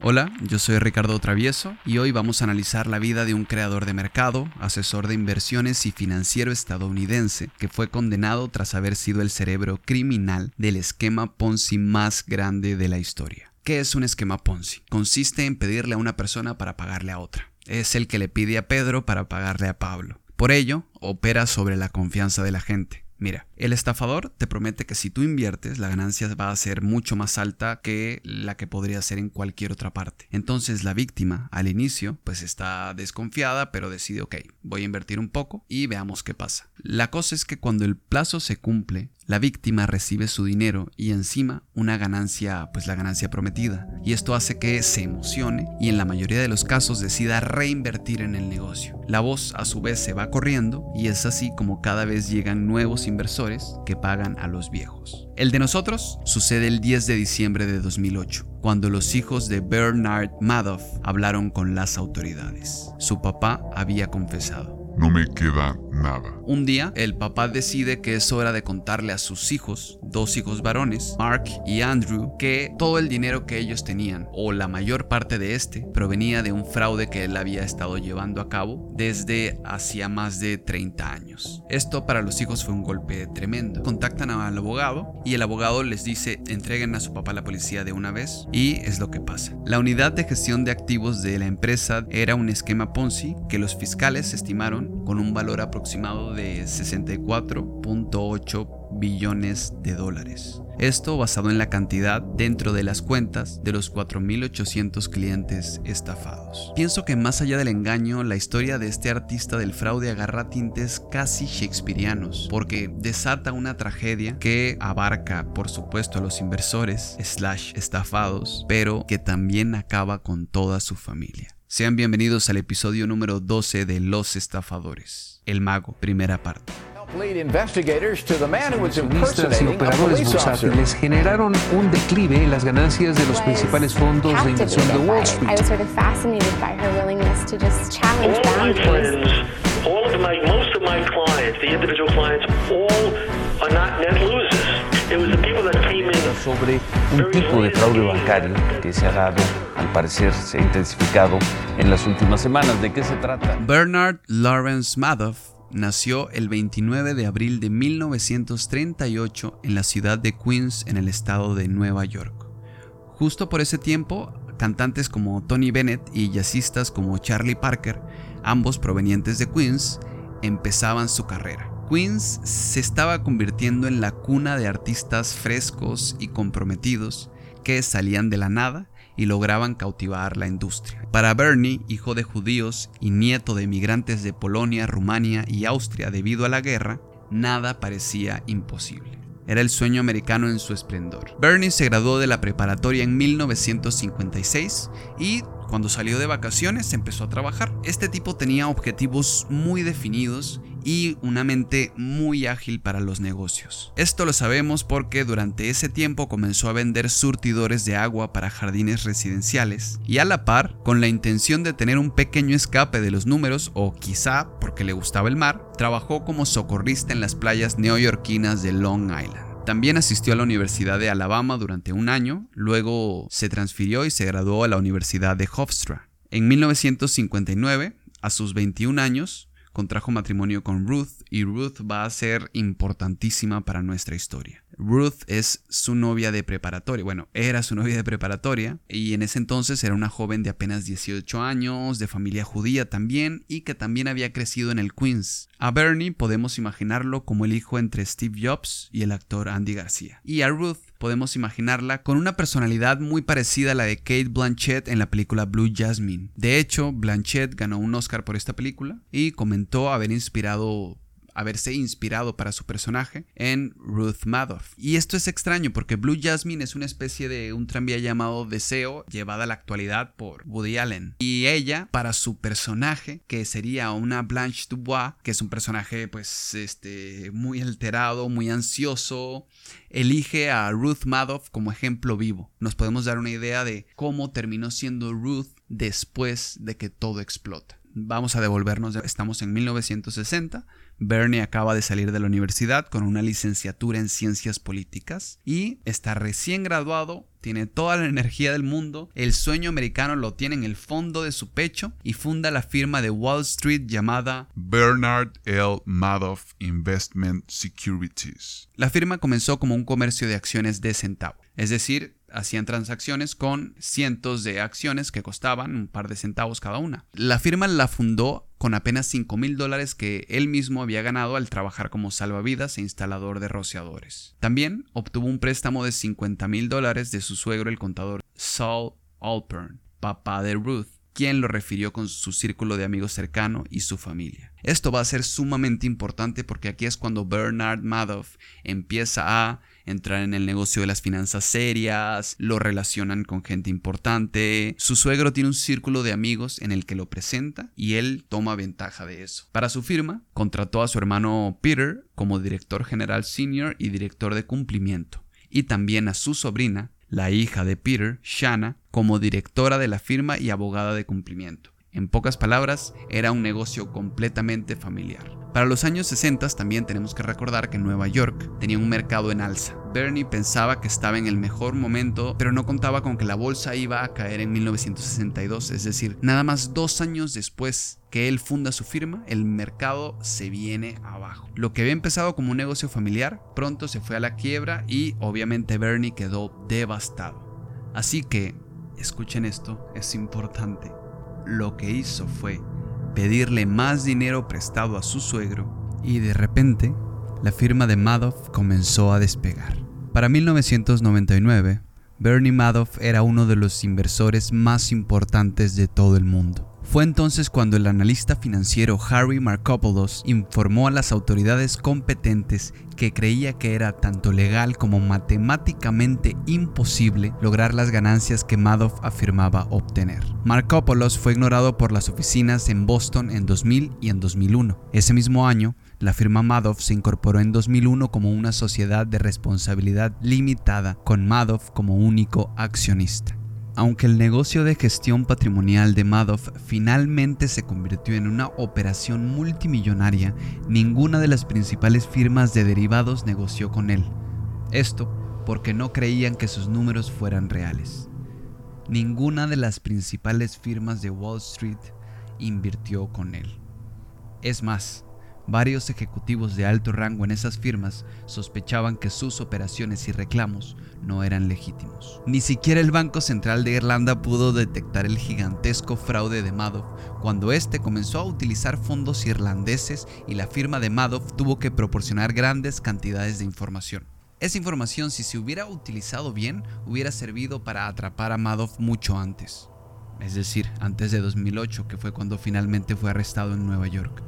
Hola, yo soy Ricardo Travieso y hoy vamos a analizar la vida de un creador de mercado, asesor de inversiones y financiero estadounidense que fue condenado tras haber sido el cerebro criminal del esquema Ponzi más grande de la historia. ¿Qué es un esquema Ponzi? Consiste en pedirle a una persona para pagarle a otra. Es el que le pide a Pedro para pagarle a Pablo. Por ello, opera sobre la confianza de la gente. Mira, el estafador te promete que si tú inviertes, la ganancia va a ser mucho más alta que la que podría ser en cualquier otra parte. Entonces la víctima, al inicio, pues está desconfiada, pero decide, ok, voy a invertir un poco y veamos qué pasa. La cosa es que cuando el plazo se cumple, la víctima recibe su dinero y encima una ganancia, pues la ganancia prometida. Y esto hace que se emocione y en la mayoría de los casos decida reinvertir en el negocio. La voz a su vez se va corriendo y es así como cada vez llegan nuevos inversores que pagan a los viejos. El de nosotros sucede el 10 de diciembre de 2008 cuando los hijos de Bernard Madoff hablaron con las autoridades. Su papá había confesado no me queda nada. Un día, el papá decide que es hora de contarle a sus hijos, dos hijos varones, Mark y Andrew, que todo el dinero que ellos tenían, o la mayor parte de este, provenía de un fraude que él había estado llevando a cabo desde hacía más de 30 años. Esto para los hijos fue un golpe tremendo. Contactan al abogado y el abogado les dice entreguen a su papá a la policía de una vez y es lo que pasa. La unidad de gestión de activos de la empresa era un esquema Ponzi que los fiscales estimaron con un valor aproximado de 64.8 billones de dólares. Esto basado en la cantidad dentro de las cuentas de los 4.800 clientes estafados. Pienso que más allá del engaño, la historia de este artista del fraude agarra tintes casi shakespearianos, porque desata una tragedia que abarca, por supuesto, a los inversores, slash estafados, pero que también acaba con toda su familia. Sean bienvenidos al episodio número 12 de Los Estafadores, El Mago, primera parte. Listas y operadores bursátiles generaron un declive en las ganancias de los principales fondos de inversión de Wall Street. All of my, most of my clients, the individual clients, all are not net losers. Sobre un tipo de fraude bancario que se ha dado, al parecer se ha intensificado en las últimas semanas. ¿De qué se trata? Bernard Lawrence Madoff nació el 29 de abril de 1938 en la ciudad de Queens, en el estado de Nueva York. Justo por ese tiempo, cantantes como Tony Bennett y jazzistas como Charlie Parker, ambos provenientes de Queens, empezaban su carrera. Queens se estaba convirtiendo en la cuna de artistas frescos y comprometidos que salían de la nada y lograban cautivar la industria. Para Bernie, hijo de judíos y nieto de emigrantes de Polonia, Rumania y Austria debido a la guerra, nada parecía imposible. Era el sueño americano en su esplendor. Bernie se graduó de la preparatoria en 1956 y cuando salió de vacaciones empezó a trabajar. Este tipo tenía objetivos muy definidos y una mente muy ágil para los negocios. Esto lo sabemos porque durante ese tiempo comenzó a vender surtidores de agua para jardines residenciales y a la par, con la intención de tener un pequeño escape de los números o quizá porque le gustaba el mar, trabajó como socorrista en las playas neoyorquinas de Long Island. También asistió a la Universidad de Alabama durante un año, luego se transfirió y se graduó a la Universidad de Hofstra. En 1959, a sus 21 años, contrajo matrimonio con Ruth y Ruth va a ser importantísima para nuestra historia. Ruth es su novia de preparatoria, bueno, era su novia de preparatoria y en ese entonces era una joven de apenas 18 años, de familia judía también y que también había crecido en el Queens. A Bernie podemos imaginarlo como el hijo entre Steve Jobs y el actor Andy García. Y a Ruth podemos imaginarla con una personalidad muy parecida a la de Kate Blanchett en la película Blue Jasmine. De hecho, Blanchett ganó un Oscar por esta película y comentó haber inspirado haberse inspirado para su personaje en Ruth Madoff. Y esto es extraño porque Blue Jasmine es una especie de un tranvía llamado Deseo llevada a la actualidad por Woody Allen. Y ella, para su personaje, que sería una Blanche Dubois, que es un personaje pues este muy alterado, muy ansioso, elige a Ruth Madoff como ejemplo vivo. Nos podemos dar una idea de cómo terminó siendo Ruth después de que todo explota. Vamos a devolvernos, estamos en 1960. Bernie acaba de salir de la universidad con una licenciatura en ciencias políticas y está recién graduado, tiene toda la energía del mundo, el sueño americano lo tiene en el fondo de su pecho y funda la firma de Wall Street llamada Bernard L. Madoff Investment Securities. La firma comenzó como un comercio de acciones de centavo, es decir, hacían transacciones con cientos de acciones que costaban un par de centavos cada una. La firma la fundó con apenas 5 mil dólares que él mismo había ganado al trabajar como salvavidas e instalador de rociadores. También obtuvo un préstamo de 50 mil dólares de su suegro el contador Saul Alpern, papá de Ruth, quien lo refirió con su círculo de amigos cercano y su familia. Esto va a ser sumamente importante porque aquí es cuando Bernard Madoff empieza a entrar en el negocio de las finanzas serias, lo relacionan con gente importante. Su suegro tiene un círculo de amigos en el que lo presenta y él toma ventaja de eso. Para su firma, contrató a su hermano Peter como director general senior y director de cumplimiento, y también a su sobrina, la hija de Peter, Shanna, como directora de la firma y abogada de cumplimiento. En pocas palabras, era un negocio completamente familiar. Para los años 60 también tenemos que recordar que Nueva York tenía un mercado en alza. Bernie pensaba que estaba en el mejor momento, pero no contaba con que la bolsa iba a caer en 1962, es decir, nada más dos años después que él funda su firma, el mercado se viene abajo. Lo que había empezado como un negocio familiar, pronto se fue a la quiebra y obviamente Bernie quedó devastado. Así que, escuchen esto, es importante. Lo que hizo fue pedirle más dinero prestado a su suegro y de repente la firma de Madoff comenzó a despegar. Para 1999, Bernie Madoff era uno de los inversores más importantes de todo el mundo. Fue entonces cuando el analista financiero Harry Markopoulos informó a las autoridades competentes que creía que era tanto legal como matemáticamente imposible lograr las ganancias que Madoff afirmaba obtener. Markopoulos fue ignorado por las oficinas en Boston en 2000 y en 2001. Ese mismo año, la firma Madoff se incorporó en 2001 como una sociedad de responsabilidad limitada con Madoff como único accionista. Aunque el negocio de gestión patrimonial de Madoff finalmente se convirtió en una operación multimillonaria, ninguna de las principales firmas de derivados negoció con él. Esto porque no creían que sus números fueran reales. Ninguna de las principales firmas de Wall Street invirtió con él. Es más, Varios ejecutivos de alto rango en esas firmas sospechaban que sus operaciones y reclamos no eran legítimos. Ni siquiera el Banco Central de Irlanda pudo detectar el gigantesco fraude de Madoff cuando éste comenzó a utilizar fondos irlandeses y la firma de Madoff tuvo que proporcionar grandes cantidades de información. Esa información, si se hubiera utilizado bien, hubiera servido para atrapar a Madoff mucho antes. Es decir, antes de 2008, que fue cuando finalmente fue arrestado en Nueva York.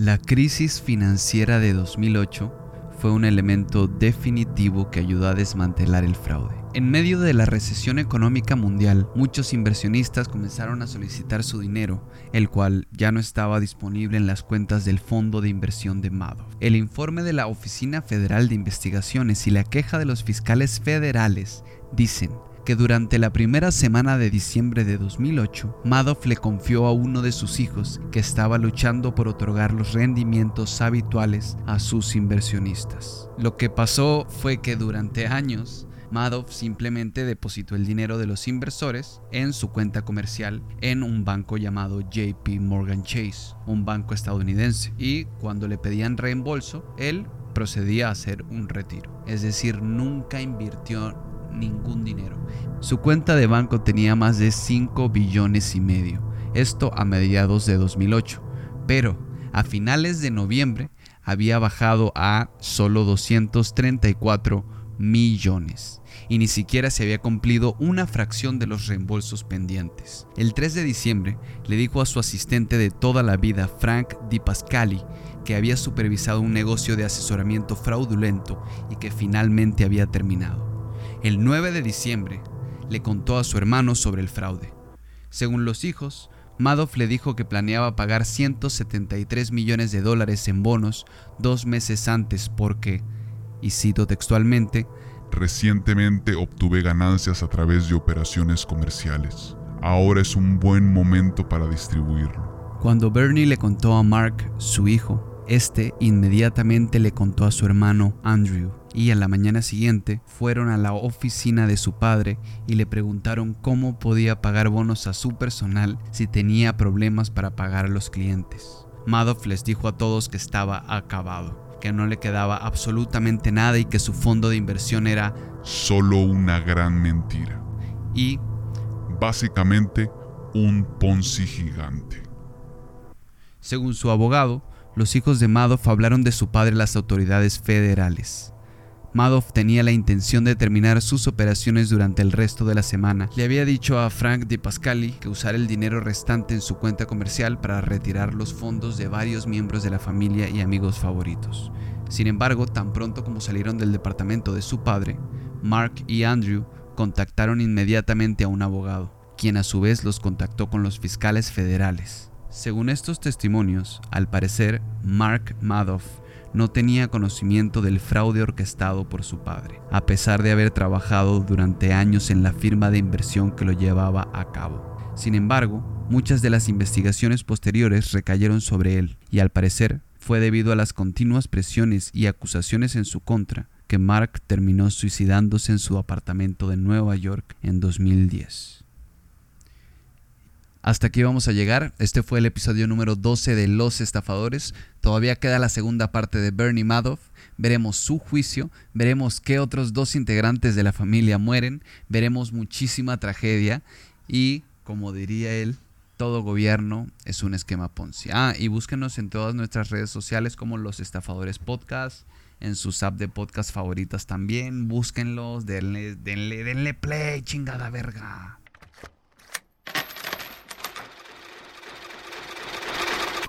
La crisis financiera de 2008 fue un elemento definitivo que ayudó a desmantelar el fraude. En medio de la recesión económica mundial, muchos inversionistas comenzaron a solicitar su dinero, el cual ya no estaba disponible en las cuentas del fondo de inversión de Madoff. El informe de la Oficina Federal de Investigaciones y la queja de los fiscales federales dicen durante la primera semana de diciembre de 2008, Madoff le confió a uno de sus hijos que estaba luchando por otorgar los rendimientos habituales a sus inversionistas. Lo que pasó fue que durante años, Madoff simplemente depositó el dinero de los inversores en su cuenta comercial en un banco llamado JP Morgan Chase, un banco estadounidense, y cuando le pedían reembolso, él procedía a hacer un retiro. Es decir, nunca invirtió ningún dinero. Su cuenta de banco tenía más de 5 billones y medio, esto a mediados de 2008, pero a finales de noviembre había bajado a solo 234 millones y ni siquiera se había cumplido una fracción de los reembolsos pendientes. El 3 de diciembre le dijo a su asistente de toda la vida, Frank Di Pascali, que había supervisado un negocio de asesoramiento fraudulento y que finalmente había terminado. El 9 de diciembre le contó a su hermano sobre el fraude. Según los hijos, Madoff le dijo que planeaba pagar 173 millones de dólares en bonos dos meses antes porque, y cito textualmente, Recientemente obtuve ganancias a través de operaciones comerciales. Ahora es un buen momento para distribuirlo. Cuando Bernie le contó a Mark, su hijo, este inmediatamente le contó a su hermano Andrew y a la mañana siguiente fueron a la oficina de su padre y le preguntaron cómo podía pagar bonos a su personal si tenía problemas para pagar a los clientes. Madoff les dijo a todos que estaba acabado, que no le quedaba absolutamente nada y que su fondo de inversión era Solo una gran mentira. y Básicamente, un Ponzi gigante. Según su abogado, los hijos de Madoff hablaron de su padre a las autoridades federales. Madoff tenía la intención de terminar sus operaciones durante el resto de la semana. Le había dicho a Frank Di Pascali que usara el dinero restante en su cuenta comercial para retirar los fondos de varios miembros de la familia y amigos favoritos. Sin embargo, tan pronto como salieron del departamento de su padre, Mark y Andrew contactaron inmediatamente a un abogado, quien a su vez los contactó con los fiscales federales. Según estos testimonios, al parecer, Mark Madoff no tenía conocimiento del fraude orquestado por su padre, a pesar de haber trabajado durante años en la firma de inversión que lo llevaba a cabo. Sin embargo, muchas de las investigaciones posteriores recayeron sobre él, y al parecer fue debido a las continuas presiones y acusaciones en su contra que Mark terminó suicidándose en su apartamento de Nueva York en 2010. Hasta aquí vamos a llegar. Este fue el episodio número 12 de Los Estafadores. Todavía queda la segunda parte de Bernie Madoff. Veremos su juicio, veremos qué otros dos integrantes de la familia mueren, veremos muchísima tragedia y, como diría él, todo gobierno es un esquema Ponzi. Ah, y búsquenos en todas nuestras redes sociales como Los Estafadores Podcast, en sus app de podcast favoritas también. Búsquenlos, denle, denle, denle play, chingada verga.